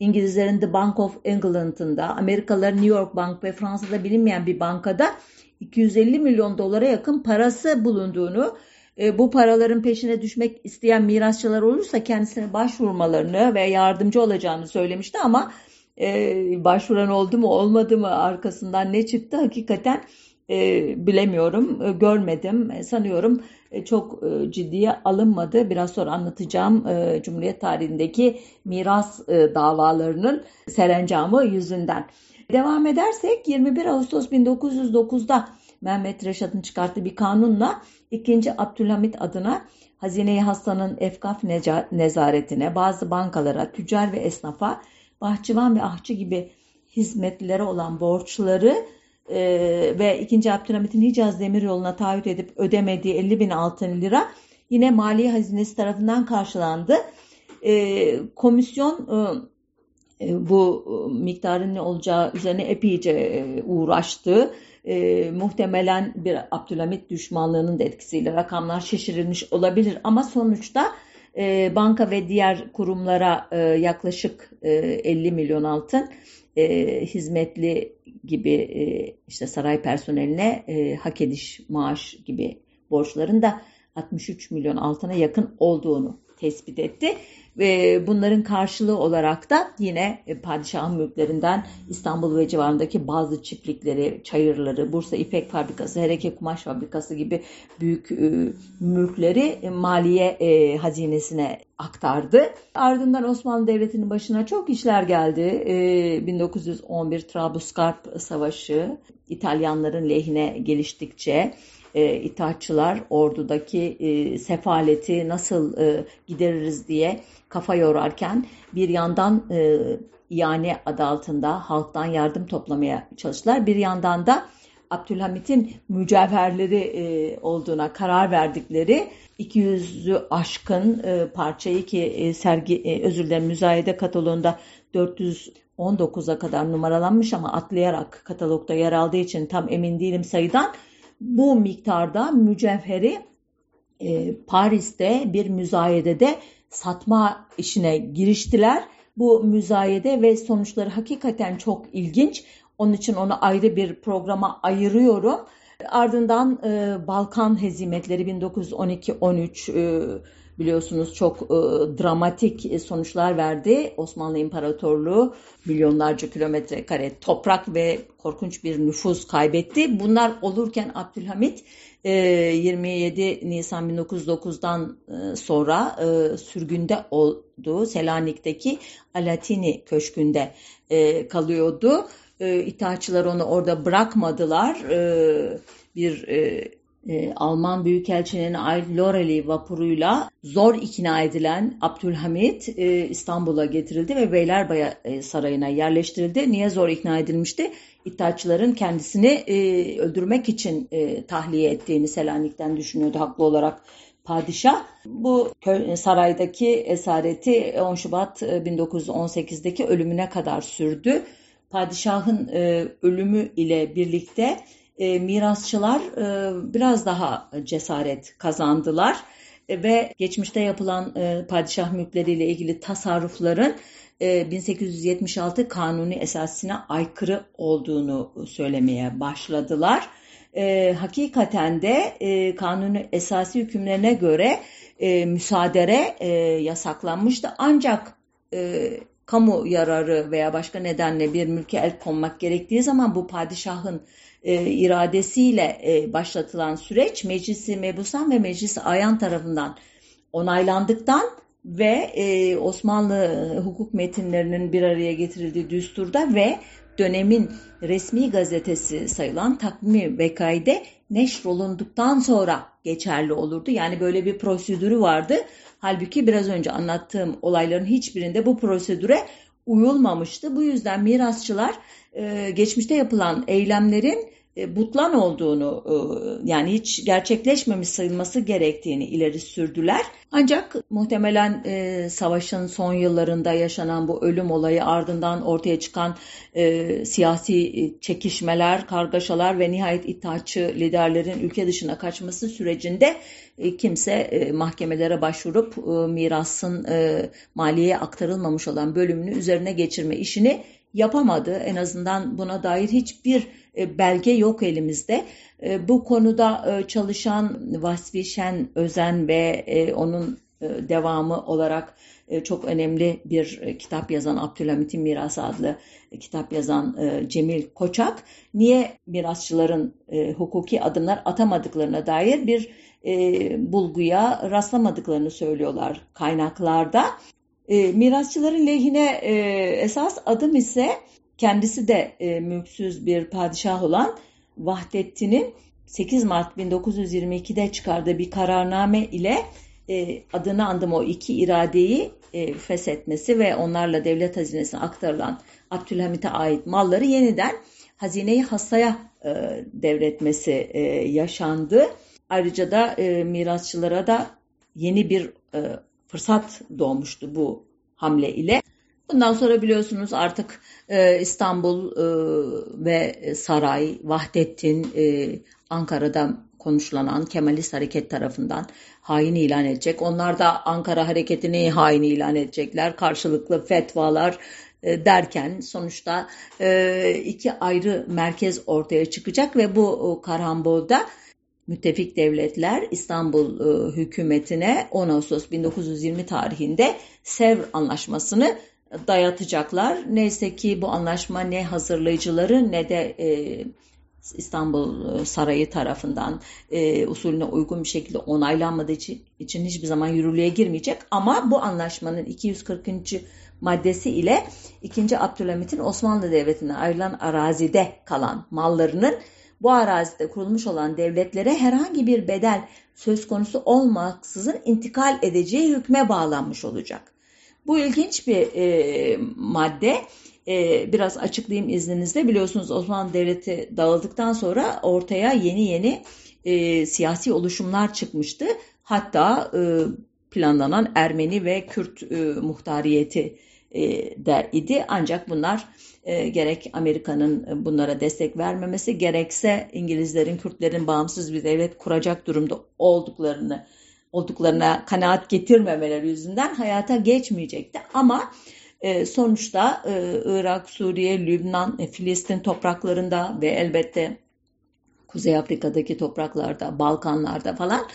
İngilizlerin The Bank of England'ında, Amerikalıların New York Bank ve Fransa'da bilinmeyen bir bankada 250 milyon dolara yakın parası bulunduğunu e, bu paraların peşine düşmek isteyen mirasçılar olursa kendisine başvurmalarını ve yardımcı olacağını söylemişti ama e, başvuran oldu mu olmadı mı arkasından ne çıktı? Hakikaten e, bilemiyorum, e, görmedim. E, sanıyorum e, çok e, ciddiye alınmadı. Biraz sonra anlatacağım e, Cumhuriyet tarihindeki miras e, davalarının serencamı yüzünden. Devam edersek 21 Ağustos 1909'da Mehmet Reşat'ın çıkarttığı bir kanunla 2. Abdülhamit adına Hazine-i Hasan'ın efkaf nezaretine, bazı bankalara, tüccar ve esnafa, bahçıvan ve ahçı gibi hizmetlilere olan borçları e, ve 2. Abdülhamit'in Hicaz Demiryolu'na taahhüt edip ödemediği 50 bin altın lira yine Maliye Hazinesi tarafından karşılandı. E, komisyon e, e bu miktarın ne olacağı üzerine epeyce e, uğraştı e, muhtemelen bir Abdülhamit düşmanlığının da etkisiyle rakamlar şişirilmiş olabilir ama sonuçta e, banka ve diğer kurumlara e, yaklaşık e, 50 milyon altın e, hizmetli gibi e, işte saray personeline e, hak ediş maaş gibi borçların da 63 milyon altına yakın olduğunu tespit etti. Ve bunların karşılığı olarak da yine e, padişahın mülklerinden İstanbul ve civarındaki bazı çiftlikleri, çayırları, Bursa İpek Fabrikası, Hereke Kumaş Fabrikası gibi büyük e, mülkleri e, maliye hazinesine aktardı. Ardından Osmanlı Devleti'nin başına çok işler geldi. E, 1911 Trablusgarp Savaşı İtalyanların lehine geliştikçe e, itaatçılar ordudaki e, sefaleti nasıl e, gideririz diye kafa yorarken bir yandan e, yani adı altında halktan yardım toplamaya çalıştılar. Bir yandan da Abdülhamit'in mücevherleri e, olduğuna karar verdikleri 200'ü aşkın e, parçayı ki e, sergi e, özür dilerim müzayede kataloğunda 419'a kadar numaralanmış ama atlayarak katalogda yer aldığı için tam emin değilim sayıdan bu miktarda mücevheri e, Paris'te bir müzayedede satma işine giriştiler. Bu müzayede ve sonuçları hakikaten çok ilginç. Onun için onu ayrı bir programa ayırıyorum. Ardından e, Balkan hezimetleri 1912-13 e, biliyorsunuz çok e, dramatik sonuçlar verdi. Osmanlı İmparatorluğu milyonlarca kilometre kare toprak ve korkunç bir nüfus kaybetti. Bunlar olurken Abdülhamit 27 e, Nisan 1909'dan e, sonra e, sürgünde olduğu Selanik'teki Alatini Köşkü'nde kalıyordu. İttihatçılar onu orada bırakmadılar. Bir e, Alman Büyükelçinin Loreli vapuruyla zor ikna edilen Abdülhamit e, İstanbul'a getirildi ve Beylerbeyi e, Sarayı'na yerleştirildi. Niye zor ikna edilmişti? İttihatçıların kendisini e, öldürmek için e, tahliye ettiğini Selanik'ten düşünüyordu haklı olarak padişah. Bu saraydaki esareti 10 Şubat 1918'deki e, ölümüne kadar sürdü. Padişahın e, ölümü ile birlikte e, mirasçılar e, biraz daha cesaret kazandılar e, ve geçmişte yapılan e, padişah mülkleriyle ilgili tasarrufların e, 1876 kanuni esasına aykırı olduğunu söylemeye başladılar. E, hakikaten de e, kanuni esası hükümlerine göre e, müsaadere e, yasaklanmıştı ancak e, kamu yararı veya başka nedenle bir mülke el konmak gerektiği zaman bu padişahın e, iradesiyle e, başlatılan süreç Meclisi Mebusan ve Meclisi Ayan tarafından onaylandıktan ve e, Osmanlı hukuk metinlerinin bir araya getirildiği düsturda ve dönemin resmi gazetesi sayılan Takvimi Bekay'de neşrolunduktan sonra geçerli olurdu. Yani böyle bir prosedürü vardı. Halbuki biraz önce anlattığım olayların hiçbirinde bu prosedüre uyulmamıştı. Bu yüzden mirasçılar geçmişte yapılan eylemlerin butlan olduğunu e, yani hiç gerçekleşmemiş sayılması gerektiğini ileri sürdüler. Ancak muhtemelen e, savaşın son yıllarında yaşanan bu ölüm olayı ardından ortaya çıkan e, siyasi çekişmeler, kargaşalar ve nihayet itaatçı liderlerin ülke dışına kaçması sürecinde e, kimse e, mahkemelere başvurup e, mirasın e, maliyeye aktarılmamış olan bölümünü üzerine geçirme işini yapamadı. En azından buna dair hiçbir e, belge yok elimizde. E, bu konuda e, çalışan Vasfi Şen Özen ve onun devamı olarak çok önemli bir kitap yazan Abdülhamit'in Mirası adlı kitap yazan Cemil Koçak niye mirasçıların hukuki adımlar atamadıklarına dair bir bulguya rastlamadıklarını söylüyorlar kaynaklarda. Mirasçıların lehine esas adım ise kendisi de e, mülksüz bir padişah olan Vahdettin'in 8 Mart 1922'de çıkardığı bir kararname ile e, adını andım o iki iradeyi e, feshetmesi ve onlarla devlet hazinesine aktarılan Abdülhamit'e ait malları yeniden hazineyi hastaya e, devretmesi e, yaşandı. Ayrıca da e, mirasçılara da yeni bir e, fırsat doğmuştu bu hamle ile. Bundan sonra biliyorsunuz artık e, İstanbul e, ve saray, Vahdettin, e, Ankara'da konuşlanan Kemalist hareket tarafından hain ilan edecek. Onlar da Ankara hareketini hain ilan edecekler. Karşılıklı fetvalar, e, derken sonuçta e, iki ayrı merkez ortaya çıkacak ve bu karambolda müttefik devletler İstanbul e, hükümetine 10 Ağustos 1920 tarihinde Sevr Anlaşması'nı dayatacaklar. Neyse ki bu anlaşma ne hazırlayıcıları ne de e, İstanbul e, Sarayı tarafından e, usulüne uygun bir şekilde onaylanmadığı için, için hiçbir zaman yürürlüğe girmeyecek. Ama bu anlaşmanın 240. maddesi ile 2. Abdülhamit'in Osmanlı Devleti'ne ayrılan arazide kalan mallarının bu arazide kurulmuş olan devletlere herhangi bir bedel söz konusu olmaksızın intikal edeceği hükme bağlanmış olacak. Bu ilginç bir e, madde. E, biraz açıklayayım izninizle. Biliyorsunuz Osmanlı Devleti dağıldıktan sonra ortaya yeni yeni e, siyasi oluşumlar çıkmıştı. Hatta e, planlanan Ermeni ve Kürt e, muhtariyeti e, de idi. Ancak bunlar e, gerek Amerika'nın bunlara destek vermemesi gerekse İngilizlerin Kürtlerin bağımsız bir devlet kuracak durumda olduklarını olduklarına kanaat getirmemeleri yüzünden hayata geçmeyecekti. Ama e, sonuçta e, Irak, Suriye, Lübnan, e, Filistin topraklarında ve elbette Kuzey Afrika'daki topraklarda, Balkanlarda falan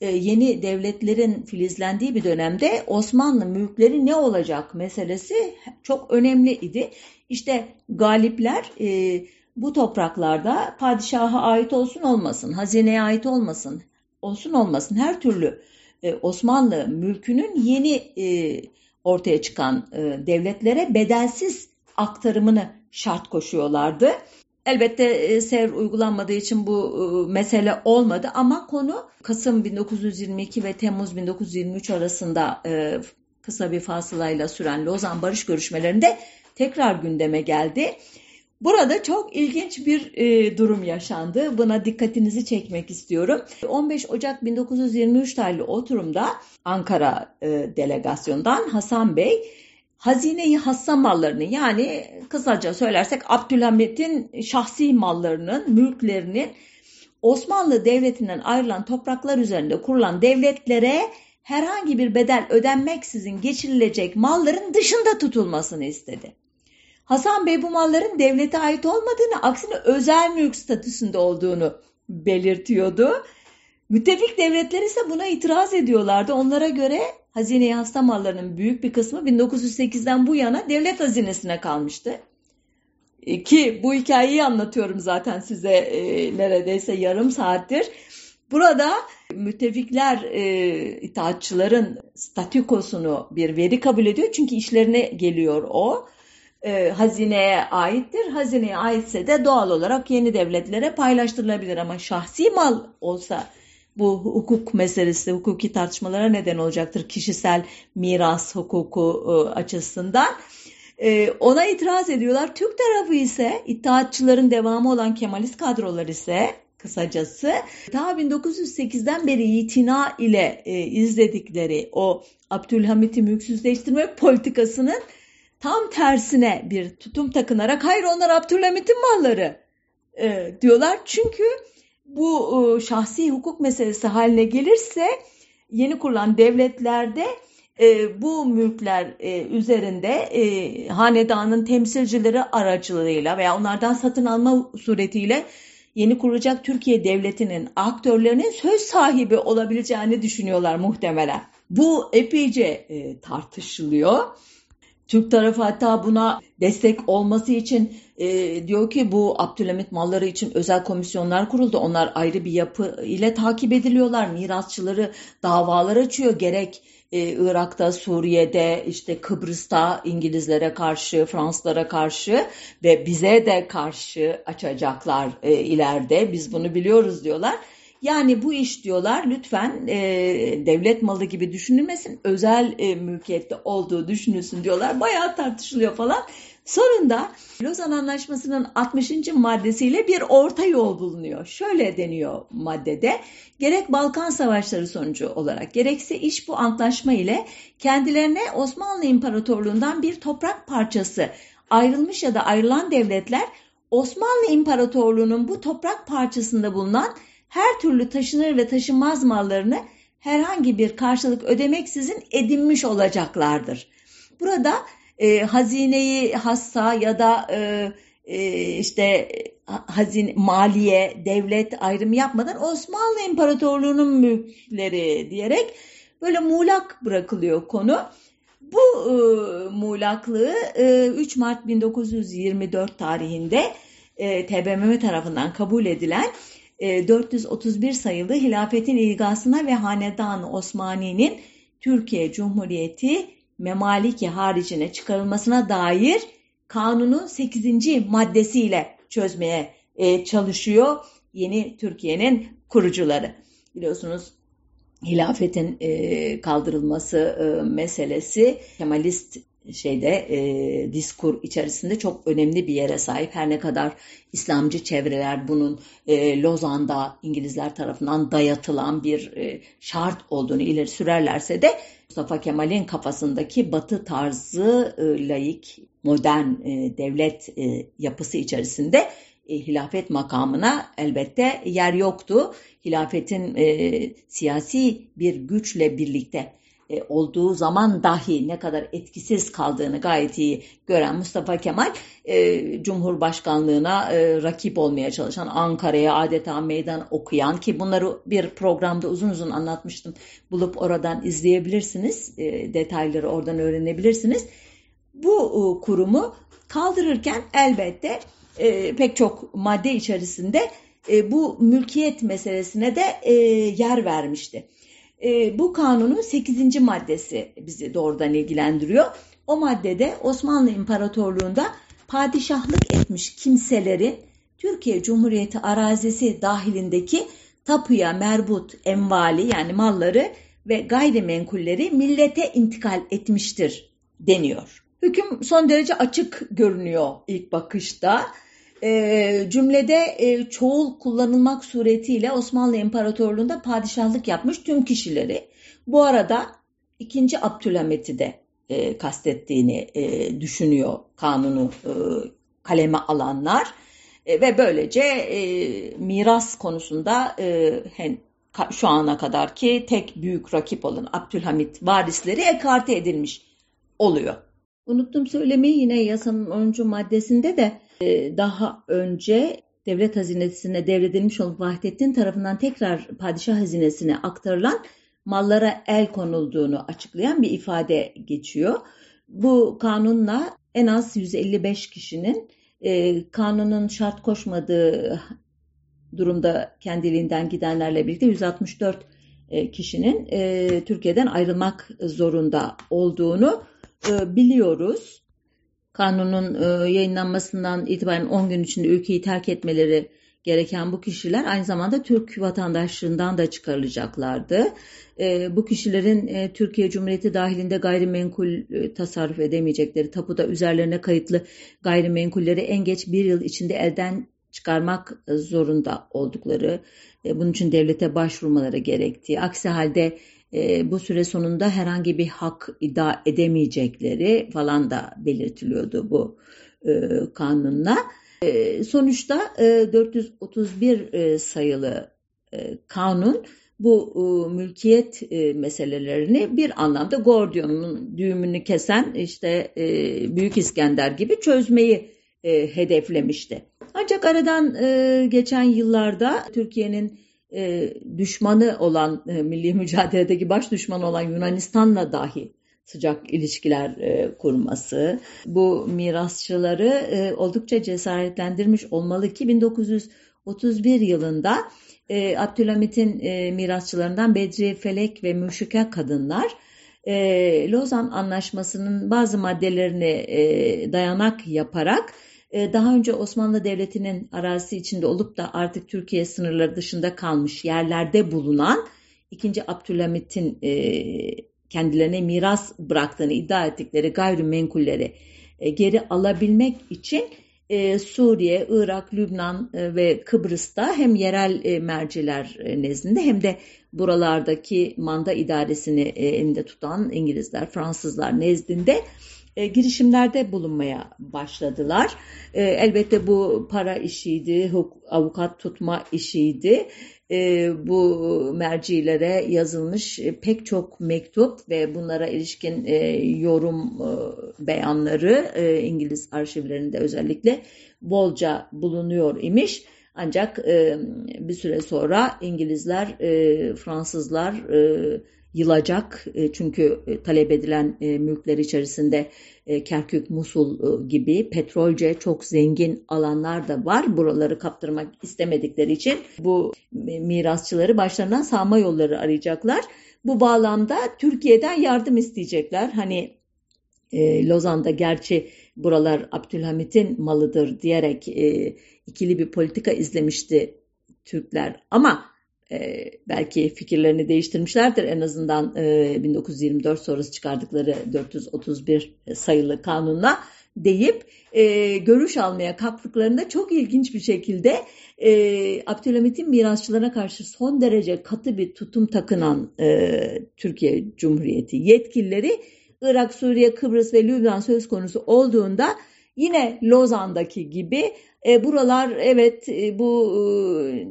yeni devletlerin filizlendiği bir dönemde Osmanlı mülkleri ne olacak meselesi çok önemli idi. İşte galipler bu topraklarda padişaha ait olsun olmasın, hazineye ait olmasın, olsun olmasın her türlü e, Osmanlı mülkünün yeni e, ortaya çıkan e, devletlere bedelsiz aktarımını şart koşuyorlardı. Elbette e, SER uygulanmadığı için bu mesele olmadı ama konu Kasım 1922 ve Temmuz 1923 arasında kısa bir fasılayla süren Lozan Barış görüşmelerinde tekrar gündeme geldi. Burada çok ilginç bir e, durum yaşandı. Buna dikkatinizi çekmek istiyorum. 15 Ocak 1923 tarihli oturumda Ankara e, delegasyondan Hasan Bey hazineyi hassa mallarını yani kısaca söylersek Abdülhamit'in şahsi mallarının, mülklerinin Osmanlı Devleti'nden ayrılan topraklar üzerinde kurulan devletlere herhangi bir bedel ödenmeksizin geçirilecek malların dışında tutulmasını istedi. Hasan Bey bu malların devlete ait olmadığını, aksine özel mülk statüsünde olduğunu belirtiyordu. Müttefik devletler ise buna itiraz ediyorlardı. Onlara göre hazine hasta mallarının büyük bir kısmı 1908'den bu yana devlet hazinesine kalmıştı. E, ki bu hikayeyi anlatıyorum zaten size e, neredeyse yarım saattir. Burada müttefikler e, itaatçıların statükosunu bir veri kabul ediyor. Çünkü işlerine geliyor o e, hazineye aittir. Hazineye aitse de doğal olarak yeni devletlere paylaştırılabilir ama şahsi mal olsa bu hukuk meselesi, hukuki tartışmalara neden olacaktır kişisel miras hukuku e, açısından. E, ona itiraz ediyorlar. Türk tarafı ise iddiatçıların devamı olan Kemalist kadrolar ise kısacası ta 1908'den beri itina ile e, izledikleri o Abdülhamit'i mülksüzleştirme politikasının tam tersine bir tutum takınarak hayır onlar Abdülhamit'in malları e, diyorlar. Çünkü bu e, şahsi hukuk meselesi haline gelirse yeni kurulan devletlerde e, bu mülkler e, üzerinde e, hanedanın temsilcileri aracılığıyla veya onlardan satın alma suretiyle yeni kurulacak Türkiye Devleti'nin aktörlerinin söz sahibi olabileceğini düşünüyorlar muhtemelen. Bu epeyce e, tartışılıyor. Türk tarafı hatta buna destek olması için e, diyor ki bu Abdülhamit malları için özel komisyonlar kuruldu. Onlar ayrı bir yapı ile takip ediliyorlar. Mirasçıları davalar açıyor. Gerek e, Irak'ta, Suriye'de, işte Kıbrıs'ta İngilizlere karşı, Fransızlara karşı ve bize de karşı açacaklar e, ileride. Biz bunu biliyoruz diyorlar. Yani bu iş diyorlar lütfen e, devlet malı gibi düşünülmesin, özel e, mülkiyette olduğu düşünülsün diyorlar. Bayağı tartışılıyor falan. Sonunda Lozan Anlaşması'nın 60. maddesiyle bir orta yol bulunuyor. Şöyle deniyor maddede. Gerek Balkan Savaşları sonucu olarak gerekse iş bu antlaşma ile kendilerine Osmanlı İmparatorluğundan bir toprak parçası ayrılmış ya da ayrılan devletler Osmanlı İmparatorluğu'nun bu toprak parçasında bulunan her türlü taşınır ve taşınmaz mallarını herhangi bir karşılık ödemeksizin edinmiş olacaklardır. Burada e, hazineyi hassa ya da e, e, işte hazine, maliye, devlet ayrımı yapmadan Osmanlı İmparatorluğu'nun mülkleri diyerek böyle muğlak bırakılıyor konu. Bu e, muğlaklığı e, 3 Mart 1924 tarihinde e, TBMM tarafından kabul edilen 431 sayılı Hilafetin ilgasına ve Hanedan Osmani'nin Türkiye Cumhuriyeti memaliki haricine çıkarılmasına dair kanunun 8. maddesiyle çözmeye e, çalışıyor yeni Türkiye'nin kurucuları. Biliyorsunuz hilafetin e, kaldırılması e, meselesi Kemalist şeyde e, diskur içerisinde çok önemli bir yere sahip. Her ne kadar İslamcı çevreler bunun e, Lozan'da İngilizler tarafından dayatılan bir e, şart olduğunu ileri sürerlerse de Mustafa Kemal'in kafasındaki batı tarzı e, laik, modern e, devlet e, yapısı içerisinde e, hilafet makamına elbette yer yoktu. Hilafetin e, siyasi bir güçle birlikte e, olduğu zaman dahi ne kadar etkisiz kaldığını gayet iyi gören Mustafa Kemal e, Cumhurbaşkanlığına e, rakip olmaya çalışan Ankara'ya adeta meydan okuyan ki bunları bir programda uzun uzun anlatmıştım bulup oradan izleyebilirsiniz e, detayları oradan öğrenebilirsiniz. Bu e, kurumu kaldırırken elbette e, pek çok madde içerisinde e, bu mülkiyet meselesine de e, yer vermişti. E, bu kanunun 8. maddesi bizi doğrudan ilgilendiriyor. O maddede Osmanlı İmparatorluğu'nda padişahlık etmiş kimselerin Türkiye Cumhuriyeti arazisi dahilindeki tapuya merbut envali yani malları ve gayrimenkulleri millete intikal etmiştir deniyor. Hüküm son derece açık görünüyor ilk bakışta. E, cümlede e, çoğul kullanılmak suretiyle Osmanlı İmparatorluğu'nda padişahlık yapmış tüm kişileri. Bu arada 2. Abdülhamit'i de e, kastettiğini e, düşünüyor kanunu e, kaleme alanlar. E, ve böylece e, miras konusunda e, hen, şu ana kadar ki tek büyük rakip olan Abdülhamit varisleri ekarte edilmiş oluyor. Unuttum söylemeyi yine yasanın 10. maddesinde de daha önce devlet hazinesine devredilmiş olup Vahdettin tarafından tekrar padişah hazinesine aktarılan mallara el konulduğunu açıklayan bir ifade geçiyor. Bu kanunla en az 155 kişinin e, kanunun şart koşmadığı durumda kendiliğinden gidenlerle birlikte 164 e, kişinin e, Türkiye'den ayrılmak zorunda olduğunu e, biliyoruz. Kanunun e, yayınlanmasından itibaren 10 gün içinde ülkeyi terk etmeleri gereken bu kişiler aynı zamanda Türk vatandaşlığından da çıkarılacaklardı. E, bu kişilerin Türkiye Cumhuriyeti dahilinde gayrimenkul tasarruf edemeyecekleri, tapuda üzerlerine kayıtlı gayrimenkulleri en geç bir yıl içinde elden çıkarmak zorunda oldukları, bunun için devlete başvurmaları gerektiği, aksi halde e, bu süre sonunda herhangi bir hak iddia edemeyecekleri falan da belirtiliyordu bu e, kanunla. E, sonuçta e, 431 e, sayılı e, kanun bu e, mülkiyet e, meselelerini bir anlamda Gordion'un düğümünü kesen işte e, Büyük İskender gibi çözmeyi e, hedeflemişti. Ancak aradan e, geçen yıllarda Türkiye'nin e, düşmanı olan, e, milli mücadeledeki baş düşmanı olan Yunanistan'la dahi sıcak ilişkiler e, kurması, bu mirasçıları e, oldukça cesaretlendirmiş olmalı ki 1931 yılında e, Abdülhamit'in e, mirasçılarından Bedri Felek ve Müşrike Kadınlar e, Lozan Anlaşması'nın bazı maddelerini e, dayanak yaparak daha önce Osmanlı Devleti'nin arazisi içinde olup da artık Türkiye sınırları dışında kalmış yerlerde bulunan 2. Abdülhamit'in e, kendilerine miras bıraktığını iddia ettikleri gayrimenkulleri e, geri alabilmek için e, Suriye, Irak, Lübnan ve Kıbrıs'ta hem yerel merciler nezdinde hem de buralardaki manda idaresini elinde tutan İngilizler, Fransızlar nezdinde e, girişimlerde bulunmaya başladılar. E, elbette bu para işiydi, avukat tutma işiydi. E, bu mercilere yazılmış e, pek çok mektup ve bunlara ilişkin e, yorum e, beyanları e, İngiliz arşivlerinde özellikle bolca bulunuyor imiş. Ancak e, bir süre sonra İngilizler, e, Fransızlar e, yılacak e, çünkü e, talep edilen e, mülkler içerisinde Kerkük, Musul gibi petrolce çok zengin alanlar da var. Buraları kaptırmak istemedikleri için bu mirasçıları başlarından sağma yolları arayacaklar. Bu bağlamda Türkiye'den yardım isteyecekler. Hani Lozan'da gerçi buralar Abdülhamit'in malıdır diyerek ikili bir politika izlemişti Türkler ama e, belki fikirlerini değiştirmişlerdir. En azından e, 1924 sonrası çıkardıkları 431 sayılı kanunla deyip e, görüş almaya kalktıklarında çok ilginç bir şekilde e, Abdülhamit'in mirasçılarına karşı son derece katı bir tutum takınan e, Türkiye Cumhuriyeti yetkilileri Irak, Suriye, Kıbrıs ve Lübnan söz konusu olduğunda yine Lozan'daki gibi e, buralar evet e, bu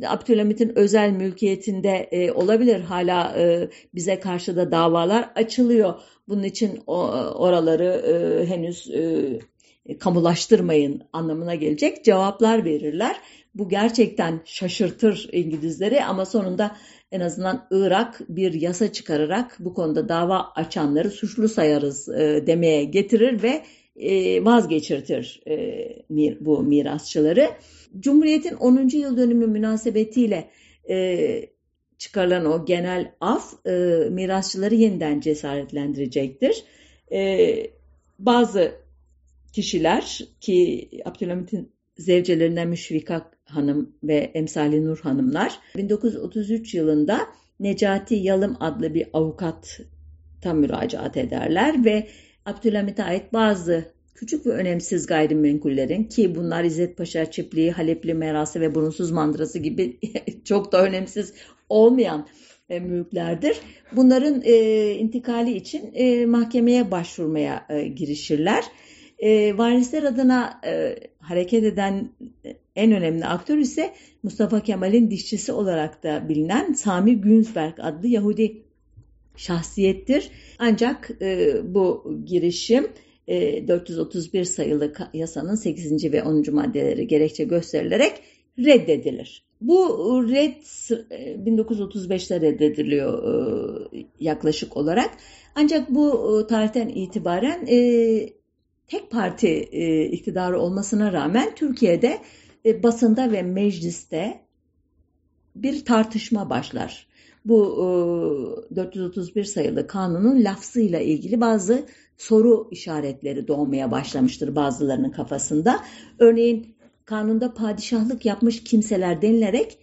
e, Abdülhamit'in özel mülkiyetinde e, olabilir. Hala e, bize karşı da davalar açılıyor. Bunun için o, oraları e, henüz e, kamulaştırmayın anlamına gelecek cevaplar verirler. Bu gerçekten şaşırtır İngilizleri ama sonunda en azından Irak bir yasa çıkararak bu konuda dava açanları suçlu sayarız e, demeye getirir ve e, vazgeçirtir e, bu mirasçıları. Cumhuriyet'in 10. yıl dönümü münasebetiyle e, çıkarılan o genel af mirasçıları yeniden cesaretlendirecektir. Bazı kişiler ki Abdülhamit'in zevcelerinden Müşfika Hanım ve Emsali Nur Hanımlar 1933 yılında Necati Yalım adlı bir avukat tam müracaat ederler ve Abdülhamit'e ait bazı küçük ve önemsiz gayrimenkullerin ki bunlar İzzet Paşa çiftliği, Halepli merası ve burunsuz mandırası gibi çok da önemsiz olmayan e, mülklerdir. Bunların e, intikali için e, mahkemeye başvurmaya e, girişirler. E, varisler adına e, hareket eden en önemli aktör ise Mustafa Kemal'in dişçisi olarak da bilinen Sami Günzberg adlı Yahudi şahsiyettir. Ancak e, bu girişim e, 431 sayılı yasanın 8. ve 10. maddeleri gerekçe gösterilerek reddedilir. Bu red 1935'te e, reddediliyor e, yaklaşık olarak. Ancak bu e, tarihten itibaren tek parti iktidarı olmasına rağmen Türkiye'de basında ve mecliste bir tartışma başlar bu 431 sayılı kanunun lafzıyla ilgili bazı soru işaretleri doğmaya başlamıştır bazılarının kafasında. Örneğin kanunda padişahlık yapmış kimseler denilerek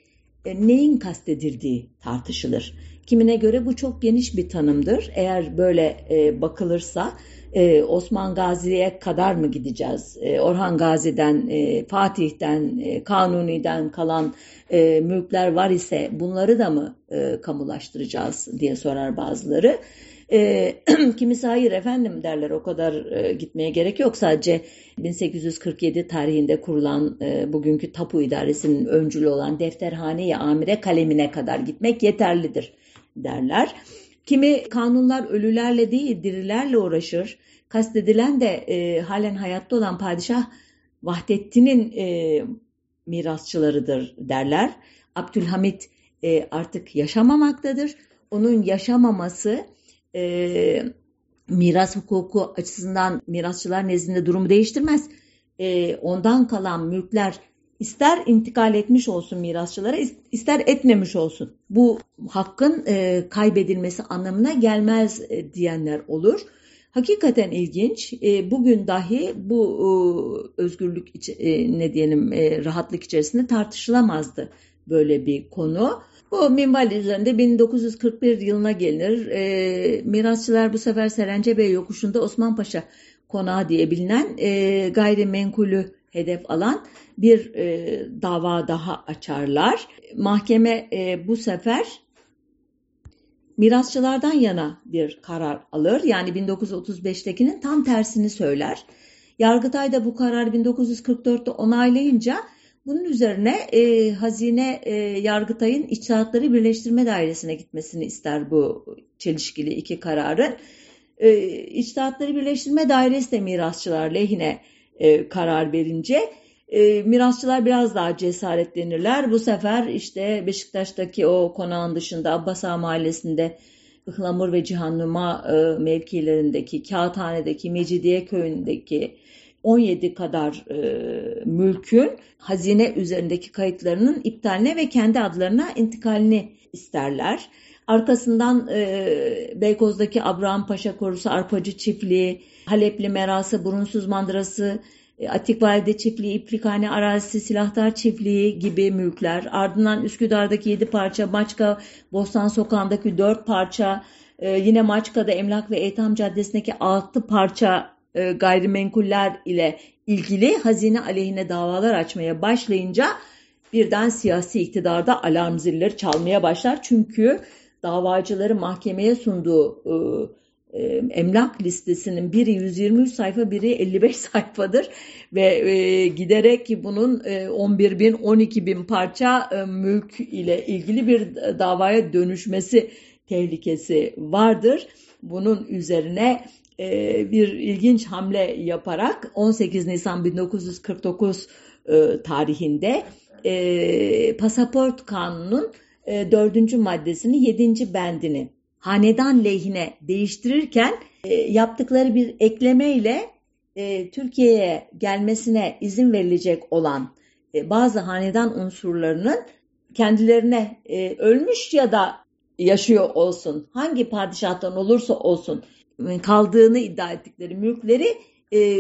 e, neyin kastedildiği tartışılır. Kimine göre bu çok geniş bir tanımdır. Eğer böyle e, bakılırsa e, Osman Gazi'ye kadar mı gideceğiz? E, Orhan Gazi'den, e, Fatih'ten, e, Kanuni'den kalan e, mülkler var ise bunları da mı e, kamulaştıracağız diye sorar bazıları. E, kimisi hayır efendim derler o kadar e, gitmeye gerek yok. Sadece 1847 tarihinde kurulan e, bugünkü tapu idaresinin öncülü olan defterhane amire kalemine kadar gitmek yeterlidir derler. Kimi kanunlar ölülerle değil dirilerle uğraşır. Kastedilen de e, halen hayatta olan padişah Vahdettin'in e, mirasçılarıdır derler. Abdülhamit e, artık yaşamamaktadır. Onun yaşamaması e, miras hukuku açısından mirasçılar nezdinde durumu değiştirmez. E, ondan kalan mülkler ister intikal etmiş olsun mirasçılara ister etmemiş olsun. Bu hakkın e, kaybedilmesi anlamına gelmez e, diyenler olur. Hakikaten ilginç. E, bugün dahi bu e, özgürlük e, ne diyelim e, rahatlık içerisinde tartışılamazdı böyle bir konu. Bu minval üzerinde 1941 yılına gelinir. E, mirasçılar bu sefer Serence Bey yokuşunda Osman Paşa konağı diye bilinen e, gayrimenkulü hedef alan bir e, dava daha açarlar. Mahkeme e, bu sefer mirasçılardan yana bir karar alır. Yani 1935'tekinin tam tersini söyler. Yargıtay da bu kararı 1944'te onaylayınca bunun üzerine e, Hazine e, Yargıtay'ın İçtihatları Birleştirme Dairesi'ne gitmesini ister bu çelişkili iki kararın. E, İçtihatları Birleştirme Dairesi de mirasçılar lehine e, karar verince e, mirasçılar biraz daha cesaretlenirler. Bu sefer işte Beşiktaş'taki o konağın dışında Abbas Mahallesi'nde Ihlamur ve Cihannuma e, mevkilerindeki, Kağıthane'deki, Mecidiye Köyü'ndeki 17 kadar e, mülkün hazine üzerindeki kayıtlarının iptaline ve kendi adlarına intikalini isterler. Arkasından e, Beykoz'daki Abraham Paşa Korusu Arpacı Çiftliği, Halepli Merası, Burunsuz Mandırası, e, Atikvalide Çiftliği, İplikhane Arazisi, Silahtar Çiftliği gibi mülkler. Ardından Üsküdar'daki 7 parça, Maçka, Bostan Sokağı'ndaki 4 parça, e, yine Maçka'da Emlak ve Eytam Caddesi'ndeki 6 parça e, gayrimenkuller ile ilgili hazine aleyhine davalar açmaya başlayınca birden siyasi iktidarda alarm zilleri çalmaya başlar. Çünkü davacıları mahkemeye sunduğu emlak listesinin biri 123 sayfa biri 55 sayfadır ve e, giderek bunun e, 11 bin 12 bin parça e, mülk ile ilgili bir davaya dönüşmesi tehlikesi vardır. Bunun üzerine e, bir ilginç hamle yaparak 18 Nisan 1949 e, tarihinde e, pasaport kanunun e, 4. maddesini 7. bendini hanedan lehine değiştirirken e, yaptıkları bir eklemeyle e, Türkiye'ye gelmesine izin verilecek olan e, bazı hanedan unsurlarının kendilerine ölmüş ya da yaşıyor olsun, hangi padişahtan olursa olsun kaldığını iddia ettikleri mülkleri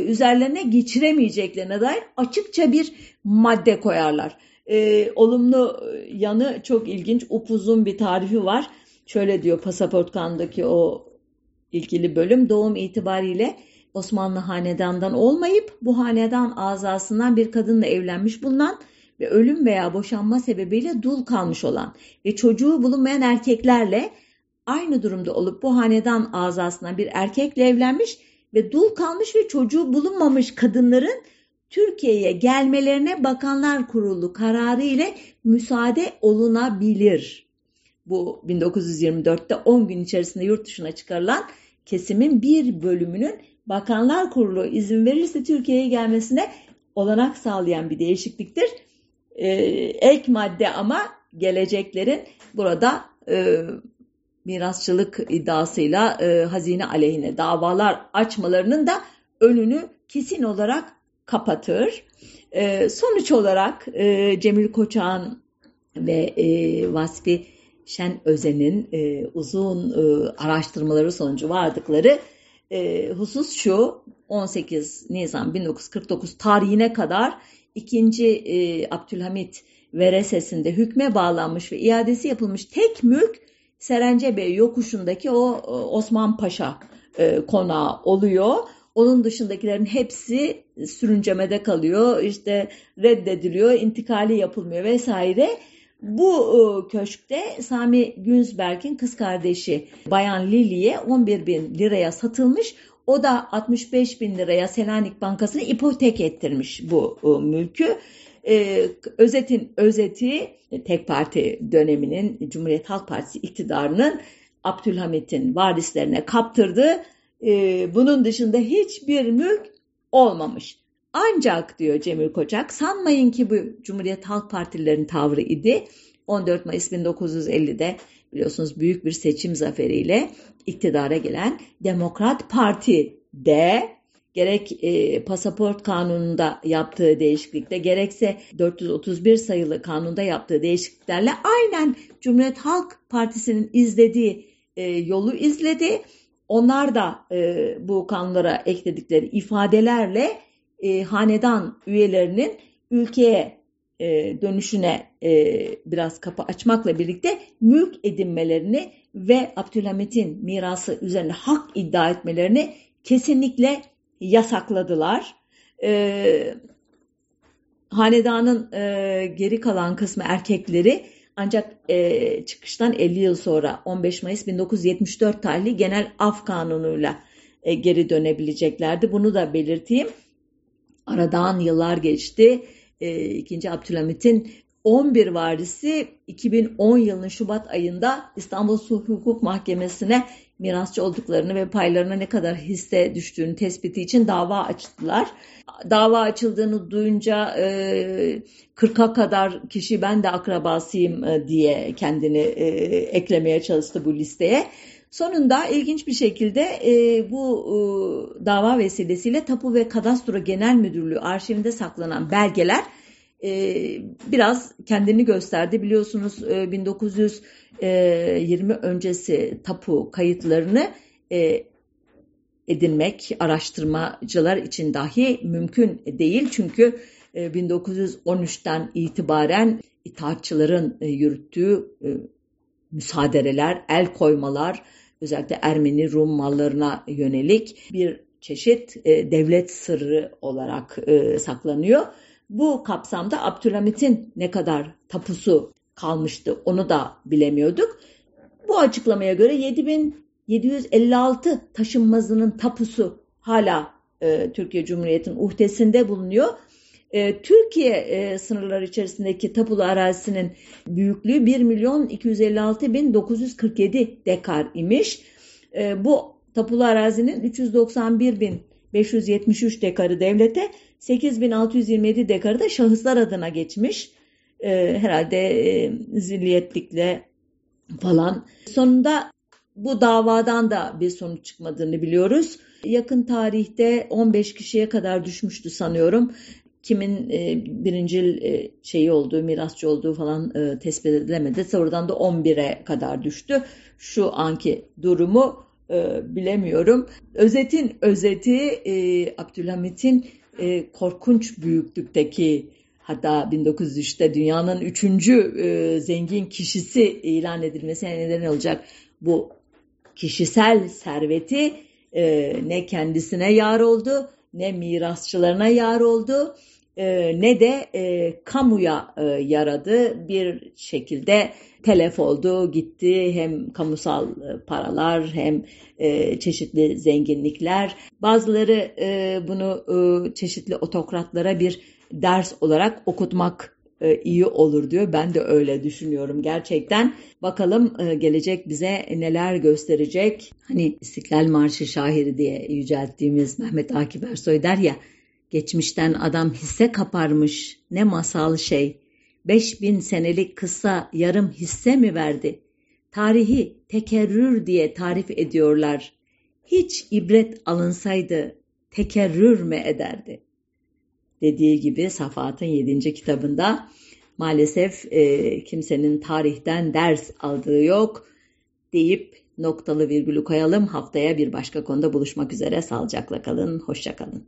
üzerlerine geçiremeyeceklerine dair açıkça bir madde koyarlar. E, olumlu yanı çok ilginç, upuzun bir tarifi var. Şöyle diyor pasaport kanundaki o ilgili bölüm doğum itibariyle Osmanlı hanedandan olmayıp bu hanedan azasından bir kadınla evlenmiş bulunan ve ölüm veya boşanma sebebiyle dul kalmış olan ve çocuğu bulunmayan erkeklerle aynı durumda olup bu hanedan azasına bir erkekle evlenmiş ve dul kalmış ve çocuğu bulunmamış kadınların Türkiye'ye gelmelerine Bakanlar Kurulu kararı ile müsaade olunabilir. Bu 1924'te 10 gün içerisinde yurt dışına çıkarılan kesimin bir bölümünün Bakanlar Kurulu izin verirse Türkiye'ye gelmesine olanak sağlayan bir değişikliktir. Ee, ek madde ama geleceklerin burada e, mirasçılık iddiasıyla e, hazine aleyhine davalar açmalarının da önünü kesin olarak kapatır. E, sonuç olarak e, Cemil Koçak'ın ve e, Vasfi Şen Özen'in e, uzun e, araştırmaları sonucu vardıkları e, husus şu 18 Nisan 1949 tarihine kadar ikinci e, Abdülhamit veresesinde hükme bağlanmış ve iadesi yapılmış tek mülk Serence Bey yokuşundaki o e, Osman Paşa e, konağı oluyor. Onun dışındakilerin hepsi sürüncemede kalıyor, işte reddediliyor, intikali yapılmıyor vesaire. Bu e, köşkte Sami Günzberg'in kız kardeşi Bayan Lili'ye 11 bin liraya satılmış. O da 65 bin liraya Selanik Bankası'na ipotek ettirmiş bu e, mülkü. E, özetin özeti tek parti döneminin Cumhuriyet Halk Partisi iktidarının Abdülhamit'in varislerine kaptırdı. E, bunun dışında hiçbir mülk olmamış. Ancak diyor Cemil Koçak sanmayın ki bu Cumhuriyet Halk Partililerin tavrı idi. 14 Mayıs 1950'de biliyorsunuz büyük bir seçim zaferiyle iktidara gelen Demokrat Parti de gerek e, pasaport kanununda yaptığı değişiklikte gerekse 431 sayılı kanunda yaptığı değişikliklerle aynen Cumhuriyet Halk Partisi'nin izlediği e, yolu izledi. Onlar da e, bu kanunlara ekledikleri ifadelerle e, hanedan üyelerinin ülkeye e, dönüşüne e, biraz kapı açmakla birlikte mülk edinmelerini ve Abdülhamit'in mirası üzerine hak iddia etmelerini kesinlikle yasakladılar. E, hanedanın e, geri kalan kısmı erkekleri Ancak e, çıkıştan 50 yıl sonra 15 Mayıs 1974 tarihli Genel Af Kanunu'yla e, geri dönebileceklerdi. Bunu da belirteyim. Aradan yıllar geçti. E, İkinci Abdülhamit'in 11 varisi 2010 yılının Şubat ayında İstanbul Sulh Hukuk Mahkemesi'ne mirasçı olduklarını ve paylarına ne kadar hisse düştüğünü tespiti için dava açtılar. Dava açıldığını duyunca e, 40'a kadar kişi ben de akrabasıyım e, diye kendini e, eklemeye çalıştı bu listeye. Sonunda ilginç bir şekilde e, bu e, dava vesilesiyle Tapu ve Kadastro Genel Müdürlüğü arşivinde saklanan belgeler e, biraz kendini gösterdi. Biliyorsunuz e, 1920 öncesi tapu kayıtlarını e, edinmek araştırmacılar için dahi mümkün değil. Çünkü 1913'ten itibaren itaatçıların yürüttüğü müsaadereler, el koymalar, özellikle Ermeni Rum mallarına yönelik bir çeşit devlet sırrı olarak saklanıyor. Bu kapsamda Abdülhamit'in ne kadar tapusu kalmıştı onu da bilemiyorduk. Bu açıklamaya göre 7756 taşınmazının tapusu hala e, Türkiye Cumhuriyeti'nin uhdesinde bulunuyor. E, Türkiye e, sınırları içerisindeki tapulu arazisinin büyüklüğü 1 milyon 256 bin 947 dekar imiş. E, bu tapulu arazinin 391 bin 573 dekarı devlete, 8627 dekarı da şahıslar adına geçmiş. E, herhalde e, zilliyetlikle falan. Sonunda bu davadan da bir sonuç çıkmadığını biliyoruz. Yakın tarihte 15 kişiye kadar düşmüştü sanıyorum. Kimin e, birincil e, şeyi olduğu, mirasçı olduğu falan e, tespit edilemedi. Sonradan da 11'e kadar düştü. Şu anki durumu e, bilemiyorum. Özetin özeti e, Abdülhamit'in e, korkunç büyüklükteki hatta 1903'te dünyanın üçüncü e, zengin kişisi ilan edilmesine neden olacak bu kişisel serveti e, ne kendisine yar oldu ne mirasçılarına yar oldu e, ne de e, kamuya e, yaradı bir şekilde telef oldu gitti hem kamusal e, paralar hem e, çeşitli zenginlikler bazıları e, bunu e, çeşitli otokratlara bir ders olarak okutmak e, iyi olur diyor. Ben de öyle düşünüyorum gerçekten. Bakalım e, gelecek bize neler gösterecek. Hani İstiklal Marşı şahiri diye yücelttiğimiz Mehmet Akif Ersoy der ya Geçmişten adam hisse kaparmış ne masal şey. Beş bin senelik kısa yarım hisse mi verdi? Tarihi tekerrür diye tarif ediyorlar. Hiç ibret alınsaydı tekerrür mü ederdi? Dediği gibi Safahat'ın yedinci kitabında maalesef e, kimsenin tarihten ders aldığı yok deyip noktalı virgülü koyalım. Haftaya bir başka konuda buluşmak üzere. Sağlıcakla kalın, hoşça kalın.